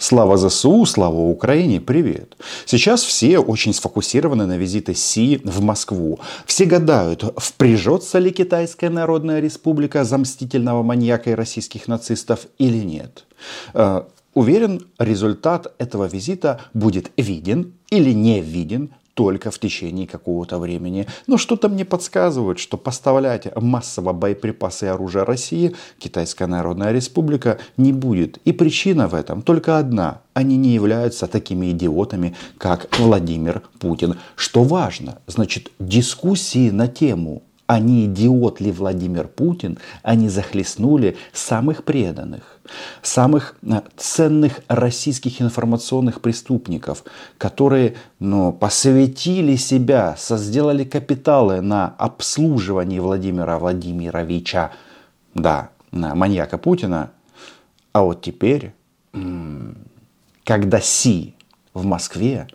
Слава ЗСУ, слава Украине, привет. Сейчас все очень сфокусированы на визите Си в Москву. Все гадают, впряжется ли Китайская Народная Республика за мстительного маньяка и российских нацистов или нет. Э, уверен, результат этого визита будет виден или не виден только в течение какого-то времени. Но что-то мне подсказывает, что поставлять массово боеприпасы и оружие России Китайская Народная Республика не будет. И причина в этом только одна. Они не являются такими идиотами, как Владимир Путин. Что важно, значит, дискуссии на тему не идиот ли Владимир Путин, они захлестнули самых преданных, самых э, ценных российских информационных преступников, которые ну, посвятили себя, сделали капиталы на обслуживании Владимира Владимировича, да, маньяка Путина. А вот теперь, когда Си в Москве,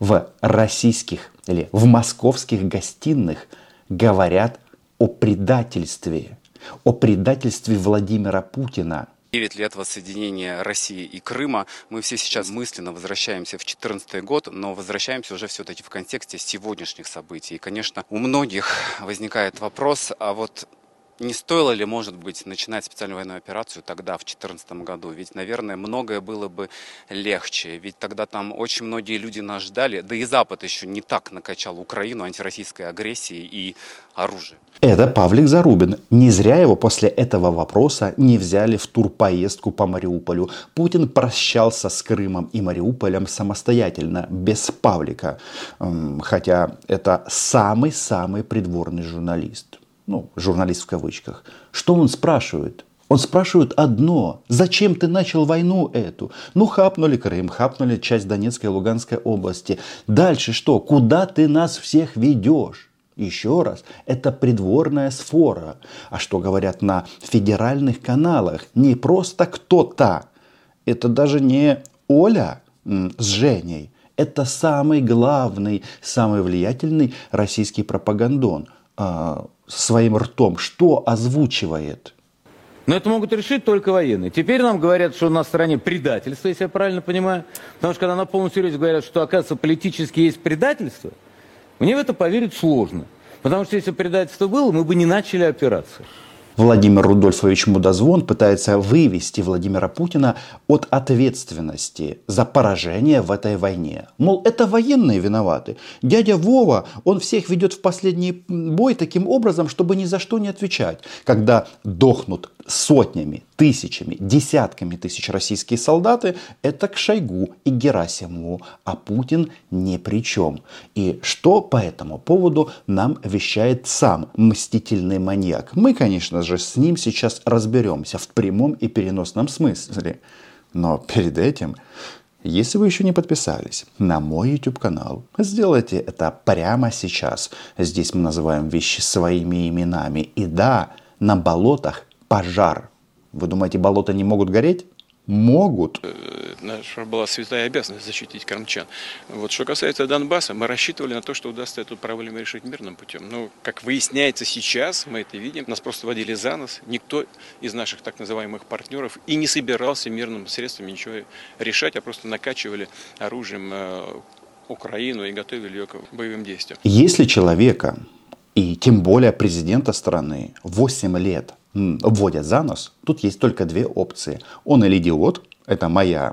в российских или в московских гостиных – говорят о предательстве, о предательстве Владимира Путина. 9 лет воссоединения России и Крыма. Мы все сейчас мысленно возвращаемся в 2014 год, но возвращаемся уже все-таки в контексте сегодняшних событий. И, конечно, у многих возникает вопрос, а вот не стоило ли, может быть, начинать специальную военную операцию тогда, в 2014 году? Ведь, наверное, многое было бы легче. Ведь тогда там очень многие люди нас ждали. Да и Запад еще не так накачал Украину антироссийской агрессией и оружием. Это Павлик Зарубин. Не зря его после этого вопроса не взяли в турпоездку по Мариуполю. Путин прощался с Крымом и Мариуполем самостоятельно, без Павлика. Хотя это самый-самый придворный журналист ну, журналист в кавычках, что он спрашивает? Он спрашивает одно. Зачем ты начал войну эту? Ну, хапнули Крым, хапнули часть Донецкой и Луганской области. Дальше что? Куда ты нас всех ведешь? Еще раз, это придворная сфора. А что говорят на федеральных каналах? Не просто кто-то. Это даже не Оля с Женей. Это самый главный, самый влиятельный российский пропагандон а, своим ртом, что озвучивает. Но это могут решить только военные. Теперь нам говорят, что в стране предательство, если я правильно понимаю. Потому что когда на полном серьезе говорят, что, оказывается, политически есть предательство, мне в это поверить сложно. Потому что если предательство было, мы бы не начали операцию. Владимир Рудольфович Мудозвон пытается вывести Владимира Путина от ответственности за поражение в этой войне. Мол, это военные виноваты. Дядя Вова, он всех ведет в последний бой таким образом, чтобы ни за что не отвечать. Когда дохнут сотнями, тысячами, десятками тысяч российские солдаты, это к Шойгу и Герасимову, а Путин ни при чем. И что по этому поводу нам вещает сам мстительный маньяк? Мы, конечно же, с ним сейчас разберемся в прямом и переносном смысле. Но перед этим если вы еще не подписались на мой YouTube канал, сделайте это прямо сейчас. Здесь мы называем вещи своими именами. И да, на болотах пожар. Вы думаете, болота не могут гореть? Могут. Э, наша была святая обязанность защитить крымчан. Вот что касается Донбасса, мы рассчитывали на то, что удастся эту проблему решить мирным путем. Но, как выясняется сейчас, мы это видим, нас просто водили за нос. Никто из наших так называемых партнеров и не собирался мирным средством ничего решать, а просто накачивали оружием э, Украину и готовили ее к боевым действиям. Если человека и тем более президента страны 8 лет вводят за нос, тут есть только две опции. Он или идиот, это моя,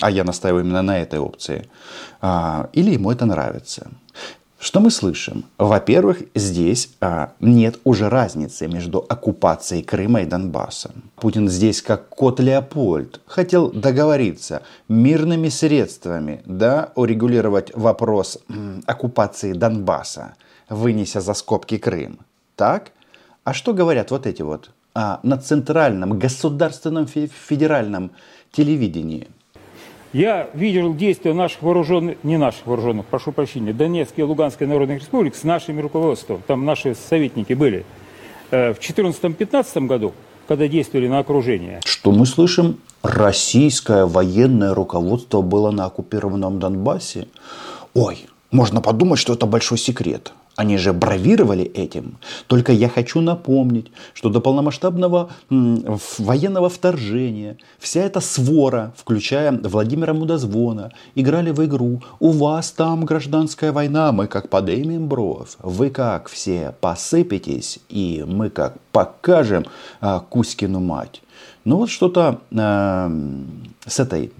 а я настаиваю именно на этой опции, а, или ему это нравится. Что мы слышим? Во-первых, здесь а, нет уже разницы между оккупацией Крыма и Донбасса. Путин здесь как кот Леопольд хотел договориться мирными средствами, да, урегулировать вопрос оккупации Донбасса, вынеся за скобки Крым. Так? А что говорят вот эти вот а, на центральном государственном федеральном телевидении? Я видел действия наших вооруженных, не наших вооруженных, прошу прощения, Донецкой и Луганской народных республик с нашими руководством. Там наши советники были. Э, в 2014-2015 году, когда действовали на окружение. Что мы слышим? Российское военное руководство было на оккупированном Донбассе? Ой, Можно подумать, что это большой секрет. Они же бравировали этим. Только я хочу напомнить, что до полномасштабного военного вторжения вся эта свора, включая Владимира Мудозвона, играли в игру «У вас там гражданская война, мы как поднимем бровь, вы как все посыпетесь, и мы как покажем а, Кузькину мать». Ну вот что-то э, с этой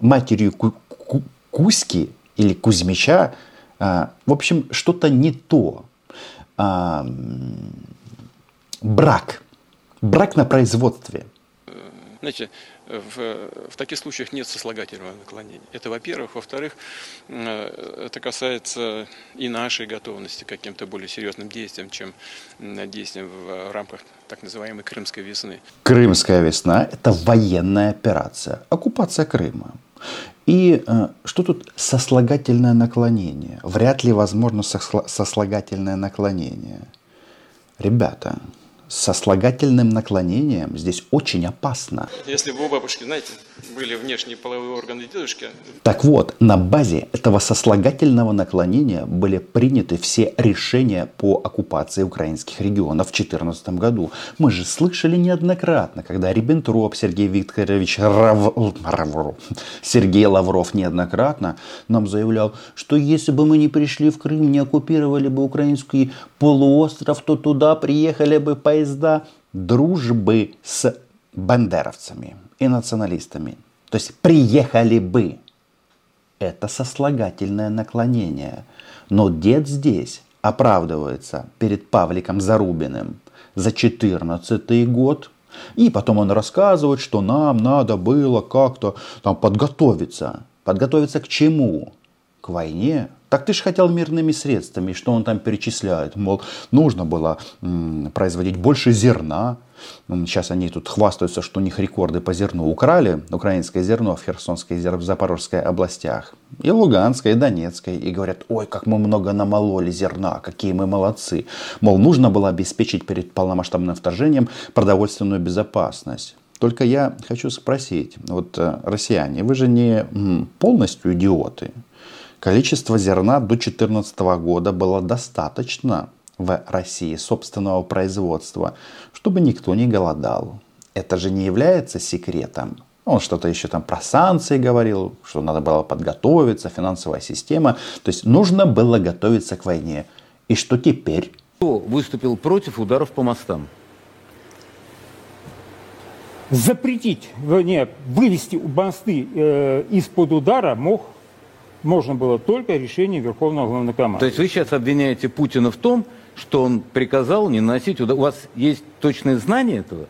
матерью Ку- Ку- Кузьки или Кузьмича а, в общем, что-то не то. А, брак. Брак на производстве. Знаете, в, в таких случаях нет сослагательного наклонения. Это, во-первых. Во-вторых, э, это касается и нашей готовности к каким-то более серьезным действиям, чем действиям в рамках так называемой Крымской весны. Крымская весна – это военная операция, оккупация Крыма. И э, что тут сослагательное наклонение? Вряд ли возможно сослагательное наклонение. Ребята, сослагательным наклонением здесь очень опасно. Если бы у бабушки, знаете, были внешние половые органы дедушки. Так вот, на базе этого сослагательного наклонения были приняты все решения по оккупации украинских регионов в 2014 году. Мы же слышали неоднократно, когда Риббентроп Сергей Викторович Рав... Рав... Сергей Лавров неоднократно нам заявлял, что если бы мы не пришли в Крым, не оккупировали бы украинский полуостров, то туда приехали бы по поезда дружбы с бандеровцами и националистами. То есть приехали бы. Это сослагательное наклонение. Но дед здесь оправдывается перед Павликом Зарубиным за 14 год. И потом он рассказывает, что нам надо было как-то там подготовиться. Подготовиться к чему? К войне, так ты же хотел мирными средствами, что он там перечисляет. Мол, нужно было м, производить больше зерна. Сейчас они тут хвастаются, что у них рекорды по зерну. Украли украинское зерно в Херсонской и Запорожской областях. И Луганской, и Донецкой. И говорят, ой, как мы много намололи зерна, какие мы молодцы. Мол, нужно было обеспечить перед полномасштабным вторжением продовольственную безопасность. Только я хочу спросить, вот э, россияне, вы же не полностью идиоты. Количество зерна до 2014 года было достаточно в России собственного производства, чтобы никто не голодал. Это же не является секретом. Он что-то еще там про санкции говорил, что надо было подготовиться, финансовая система. То есть нужно было готовиться к войне. И что теперь? Кто выступил против ударов по мостам? Запретить, не, вывести мосты э, из-под удара мог можно было только решение Верховного Главнокомандующего. То есть вы сейчас обвиняете Путина в том, что он приказал не носить... У вас есть точные знания этого?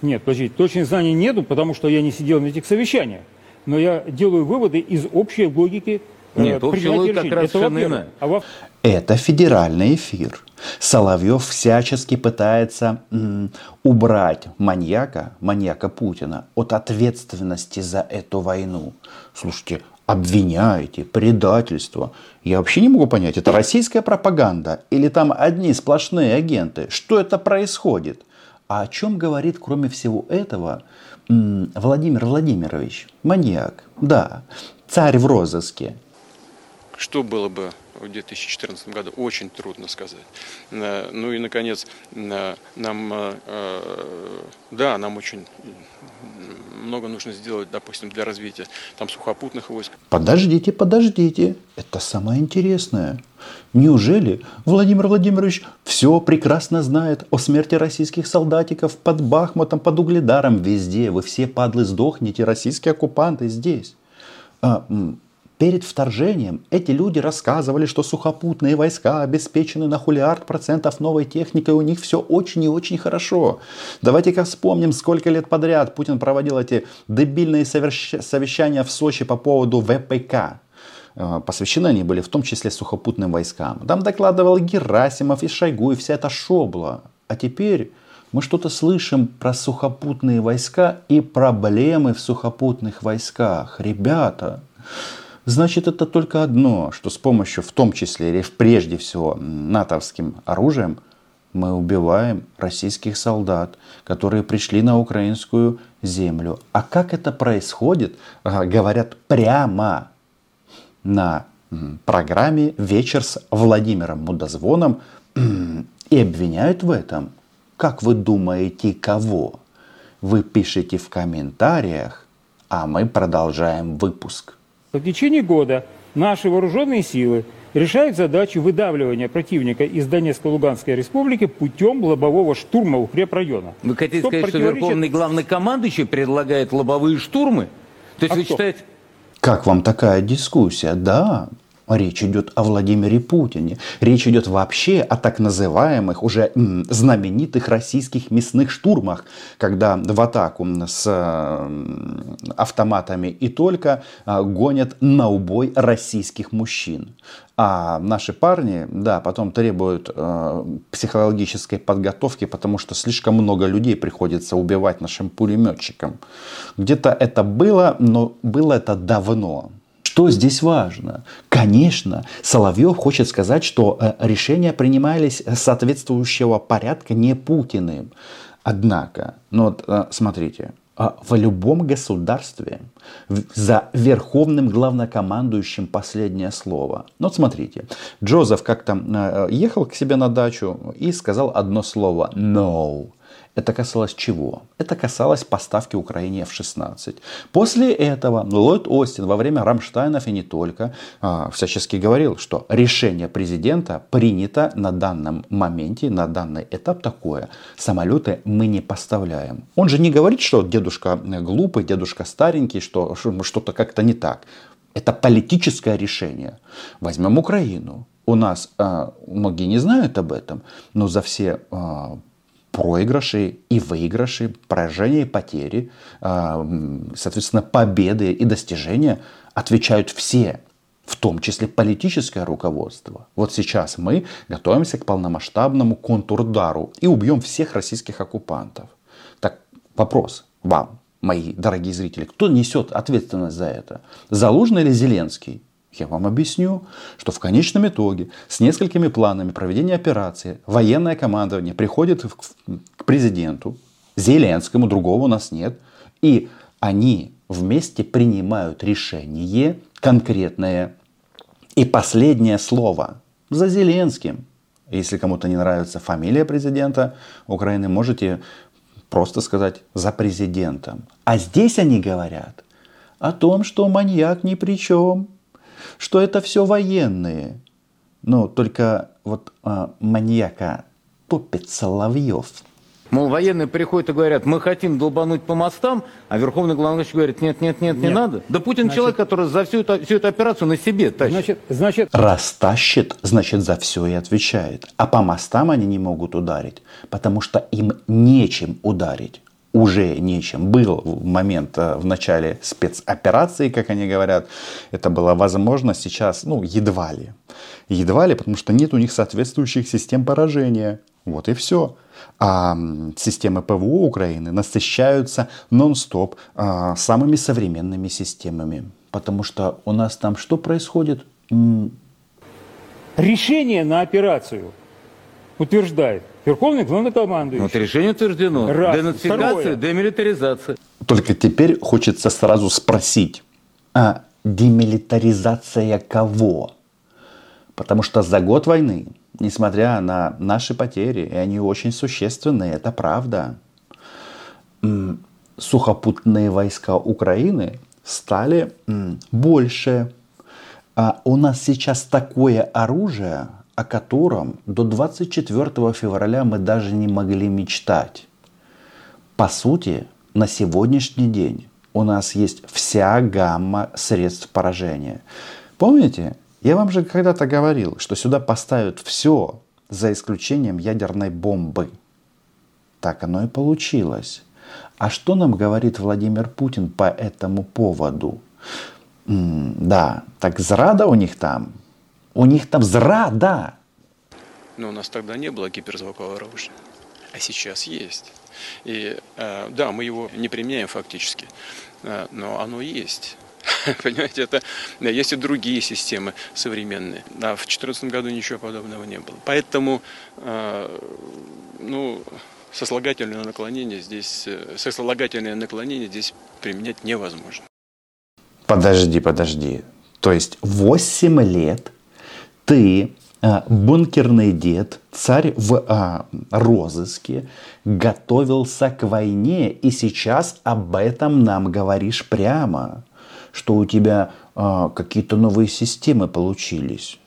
Нет, подождите, точных знаний нету, потому что я не сидел на этих совещаниях. Но я делаю выводы из общей логики э, Нет, общая логика как раз Это совершенно иная. А во... Это федеральный эфир. Соловьев всячески пытается м, убрать маньяка, маньяка Путина, от ответственности за эту войну. Слушайте, обвиняете, предательство. Я вообще не могу понять, это российская пропаганда или там одни сплошные агенты? Что это происходит? А о чем говорит, кроме всего этого, Владимир Владимирович? Маньяк, да, царь в розыске. Что было бы в 2014 году, очень трудно сказать. Э, ну и, наконец, э, нам, э, да, нам очень много нужно сделать, допустим, для развития там сухопутных войск. Подождите, подождите, это самое интересное. Неужели Владимир Владимирович все прекрасно знает о смерти российских солдатиков под Бахмутом, под Угледаром, везде? Вы все, падлы, сдохнете, российские оккупанты здесь. А, Перед вторжением эти люди рассказывали, что сухопутные войска обеспечены на хулиард процентов новой техникой, у них все очень и очень хорошо. Давайте-ка вспомним, сколько лет подряд Путин проводил эти дебильные совещания в Сочи по поводу ВПК. Э, посвящены они были в том числе сухопутным войскам. Там докладывал Герасимов и Шойгу и вся эта шобла. А теперь мы что-то слышим про сухопутные войска и проблемы в сухопутных войсках. Ребята, значит это только одно, что с помощью, в том числе или прежде всего натовским оружием, мы убиваем российских солдат, которые пришли на украинскую землю. А как это происходит, говорят прямо на программе «Вечер с Владимиром Мудозвоном» и обвиняют в этом, как вы думаете, кого? Вы пишите в комментариях, а мы продолжаем выпуск. В течение года наши вооруженные силы решают задачу выдавливания противника из Донецкой Луганской республики путем лобового штурма укрепрайона. Вы хотите Что сказать, что противоречит- Верховный главнокомандующий предлагает лобовые штурмы? То есть А вы кто? считаете... Как вам такая дискуссия? Да, речь идет о Владимире Путине. Речь идет вообще о так называемых уже знаменитых российских мясных штурмах, когда в атаку с автоматами и только а, гонят на убой российских мужчин. А наши парни, да, потом требуют э, психологической подготовки, потому что слишком много людей приходится убивать нашим пулеметчикам. Где-то это было, но было это давно. Что здесь важно? Конечно, Соловьев хочет сказать, что э, решения принимались соответствующего порядка не Путиным. Однако, ну вот э, смотрите, а в любом государстве за верховным главнокомандующим последнее слово. Ну вот смотрите, Джозеф как-то э, ехал к себе на дачу и сказал одно слово «no». Это касалось чего? Это касалось поставки Украине F-16. После этого Ллойд Остин во время Рамштайнов и не только а, всячески говорил, что решение президента принято на данном моменте, на данный этап такое. Самолеты мы не поставляем. Он же не говорит, что дедушка глупый, дедушка старенький, что что- что-то как-то не так. Это политическое решение. Возьмем Украину. У нас, а, многие не знают об этом, но за все а, проигрыши и выигрыши, поражения и потери, а, соответственно, победы и достижения отвечают все, в том числе политическое руководство. Вот сейчас мы готовимся к полномасштабному контрудару и убьем всех российских оккупантов. Так, вопрос вам, мои дорогие зрители, кто несет ответственность за это? Залужный или Зеленский? Я вам объясню, что в конечном итоге с несколькими планами проведения операции военное командование приходит к президенту, Зеленскому, другого у нас нет, и они вместе принимают решение конкретное. И последнее слово за Зеленским. Если кому-то не нравится фамилия президента Украины, можете просто сказать за президентом. А здесь они говорят о том, что маньяк ни при чем, что это все военные. Но только вот а, маньяка топит Соловьев. Мол, военные приходят и говорят, мы хотим долбануть по мостам, а Верховный главнокомандующий говорит, нет, нет, нет, не Нет. надо. Да Путин человек, который за всю эту, всю эту операцию на себе тащит. Значит, значит, Раз тащит, значит за все и отвечает. А по мостам они не могут ударить, потому что им нечем ударить. Уже нечем. Был момент э, в начале спецоперации, как они говорят. Это было возможно сейчас, ну, едва ли. Едва ли, потому что нет у них соответствующих систем поражения. Вот и все. А системы ПВО Украины насыщаются нон-стоп а, самыми современными системами. Потому что у нас там что происходит? Решение на операцию утверждает Верховный главнокомандующий. Вот решение утверждено. Раз. Денацификация, Второе. демилитаризация. Только теперь хочется сразу спросить, а демилитаризация кого? Потому что за год войны, несмотря на наши потери, и они очень существенные, это правда, сухопутные войска Украины стали больше. А у нас сейчас такое оружие, о котором до 24 февраля мы даже не могли мечтать. По сути, на сегодняшний день у нас есть вся гамма средств поражения. Помните, я вам же когда-то говорил, что сюда поставят все, за исключением ядерной бомбы. Так оно и получилось. А что нам говорит Владимир Путин по этому поводу? М, да, так зрада у них там. У них там зрада. Но у нас тогда не было гиперзвукового оружия, а сейчас есть. И э, да, мы его не применяем фактически, э, но оно есть. Понимаете, это есть и другие системы современные. Да, в 2014 году ничего подобного не было. Поэтому, э, ну, сослагательное наклонение здесь, сослагательное наклонение здесь применять невозможно. Подожди, подожди. То есть 8 лет ты, а, бункерный дед, царь в а, розыске, готовился к войне, и сейчас об этом нам говоришь прямо, что у тебя а, какие-то новые системы получились.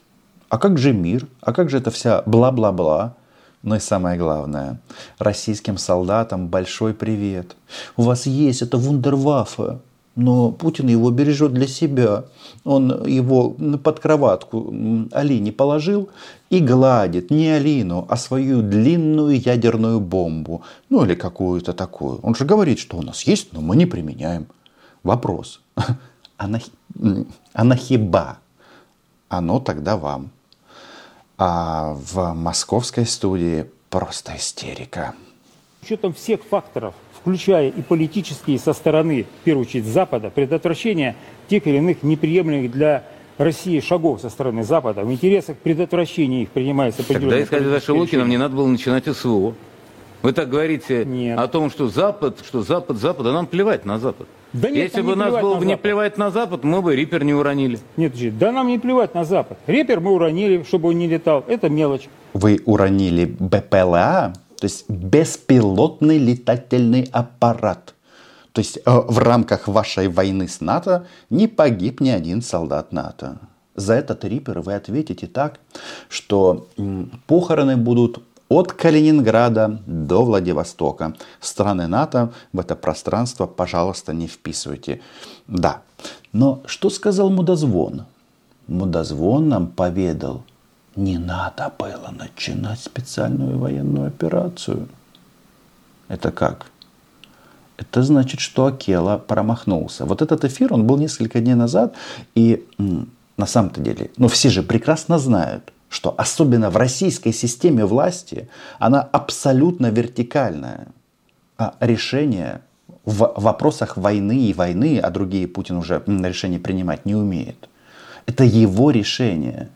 А как же мир? А как же это вся бла-бла-бла? Ну и самое главное, российским солдатам большой привет. У вас есть это вундерваффе, но Путин его бережет для себя. Он его под кроватку Алине положил и гладит не Алину, а свою длинную ядерную бомбу. Ну или какую-то такую. Он же говорит, что у нас есть, но мы не применяем. Вопрос. А, на, а нахиба? Оно тогда вам. А в московской студии просто истерика. Учетом всех факторов, включая и политические со стороны, в первую очередь, Запада, предотвращения тех или иных неприемлемых для России шагов со стороны Запада, в интересах предотвращения их принимается определенные... Тогда, сказать за Шелукиным, не надо было начинать СВО. Вы так говорите Нет. о том, что Запад, что Запад, Запад, а нам плевать на Запад. Да нет, Если бы нас было бы не плевать на Запад, мы бы Рипер не уронили. Нет, да нам не плевать на Запад. Рипер мы уронили, чтобы он не летал. Это мелочь. Вы уронили БПЛА, то есть беспилотный летательный аппарат. То есть э, в рамках вашей войны с НАТО не погиб ни один солдат НАТО. За этот Рипер вы ответите так, что похороны будут от Калининграда до Владивостока. Страны НАТО в это пространство, пожалуйста, не вписывайте. Да. Но что сказал Мудозвон? Мудозвон нам поведал, не надо было начинать специальную военную операцию. Это как? Это значит, что Акела промахнулся. Вот этот эфир, он был несколько дней назад, и на самом-то деле, ну все же прекрасно знают, что особенно в российской системе власти она абсолютно вертикальная. А решение в вопросах войны и войны, а другие Путин уже решения принимать не умеет. Это его решение.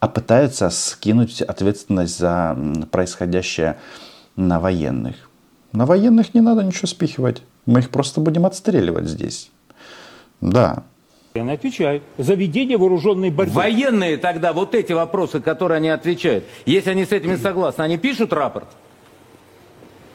А пытаются скинуть ответственность за происходящее на военных. На военных не надо ничего спихивать. Мы их просто будем отстреливать здесь. Да, Военные отвечают за ведение вооруженной борьбы. Военные тогда вот эти вопросы, которые они отвечают, если они с этими согласны, они пишут рапорт?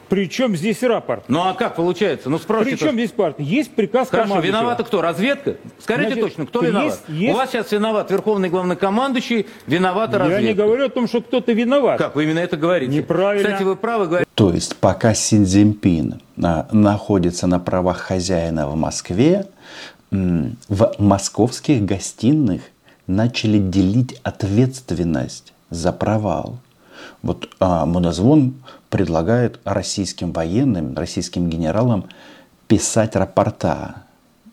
Причем здесь рапорт? Ну а как получается? Ну спросите. Причем здесь рапорт? Есть приказ Хорошо, виновата кто? Разведка? Скажите Значит, точно, кто виноват? Есть, есть... У вас сейчас виноват верховный главнокомандующий, виновата разведка. Я не говорю о том, что кто-то виноват. Как вы именно это говорите? Неправильно. Кстати, вы правы говорите. То есть пока Синьцзиньпин а, находится на правах хозяина в Москве, в московских гостиных начали делить ответственность за провал. Вот а, Мудозвон предлагает российским военным, российским генералам писать рапорта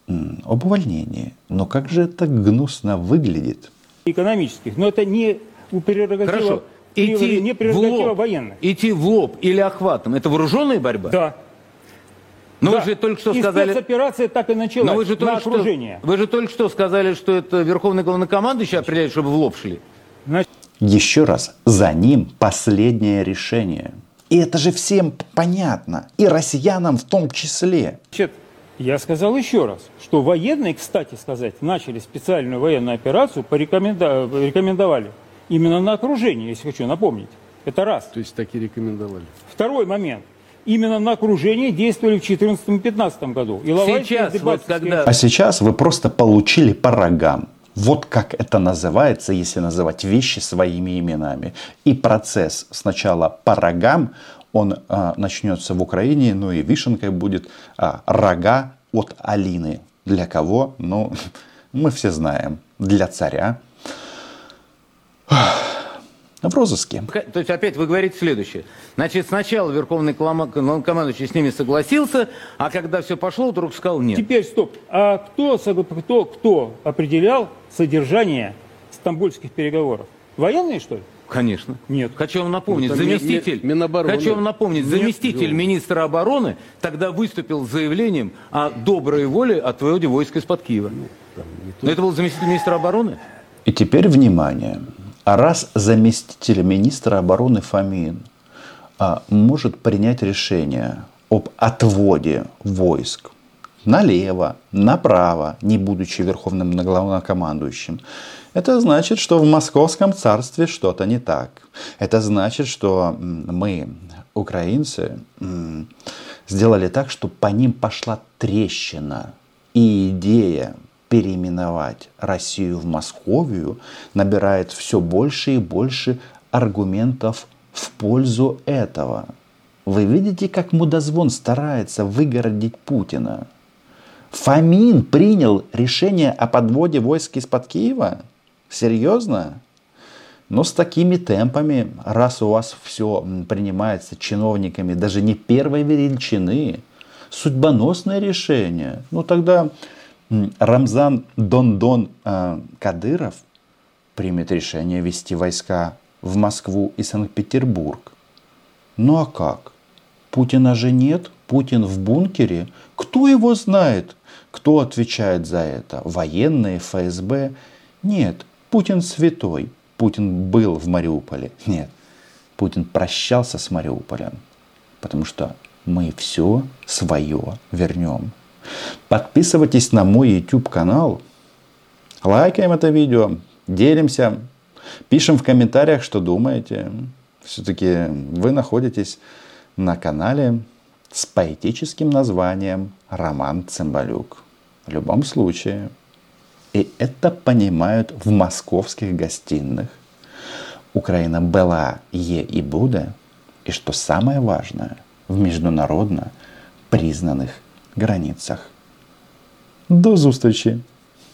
об увольнении. Но как же это гнусно выглядит? Экономических. Но это не у прерогатива, Хорошо. Идти не прерогатива в лоб, военных. Идти в лоб или охватом – это вооруженная борьба? Да. Но да. вы же только что и сказали... спецоперация так и началась, Но вы же только окружение. Что, вы же только что сказали, что это верховный главнокомандующий определяет, чтобы в лоб шли. Значит... Еще раз, за ним последнее решение. И это же всем понятно, и россиянам в том числе. Я сказал еще раз, что военные, кстати сказать, начали специальную военную операцию, порекомендовали именно на окружение, если хочу напомнить. Это раз. То есть такие рекомендовали. Второй момент именно на окружение действовали в 2014-2015 году. И сейчас, вот когда... А сейчас вы просто получили по рогам. Вот как это называется, если называть вещи своими именами. И процесс сначала по рогам, он а, начнется в Украине, ну и вишенкой будет а, рога от Алины. Для кого? Ну, мы все знаем. Для царя в розыске. То есть опять вы говорите следующее. Значит, сначала Верховный командующий с ними согласился, а когда все пошло, вдруг сказал нет. Теперь стоп. А кто, кто, кто определял содержание стамбульских переговоров? Военные, что ли? Конечно. Нет. Хочу вам напомнить, ну, заместитель, Минобороны. хочу вам напомнить, Нет. заместитель Нет. министра обороны тогда выступил с заявлением о доброй воле отводе войск из-под Киева. Ну, там, Но это был заместитель министра обороны. И теперь внимание. А раз заместитель министра обороны Фомин а, может принять решение об отводе войск налево, направо, не будучи верховным главнокомандующим, это значит, что в московском царстве что-то не так. Это значит, что мы, украинцы, сделали так, что по ним пошла трещина. И идея переименовать Россию в Московию набирает все больше и больше аргументов в пользу этого. Вы видите, как мудозвон старается выгородить Путина? Фомин принял решение о подводе войск из-под Киева? Серьезно? Но с такими темпами, раз у вас все принимается чиновниками даже не первой величины, судьбоносное решение, ну тогда Рамзан Дондон э, Кадыров примет решение вести войска в Москву и Санкт-Петербург. Ну а как? Путина же нет, Путин в бункере. Кто его знает? Кто отвечает за это? Военные, ФСБ? Нет, Путин святой. Путин был в Мариуполе. Нет, Путин прощался с Мариуполем. Потому что мы все свое вернем. Подписывайтесь на мой YouTube канал. Лайкаем это видео. Делимся. Пишем в комментариях, что думаете. Все-таки вы находитесь на канале с поэтическим названием «Роман Цымбалюк». В любом случае. И это понимают в московских гостиных. Украина была, е и будет. И что самое важное, в международно признанных границах. До зустрічі!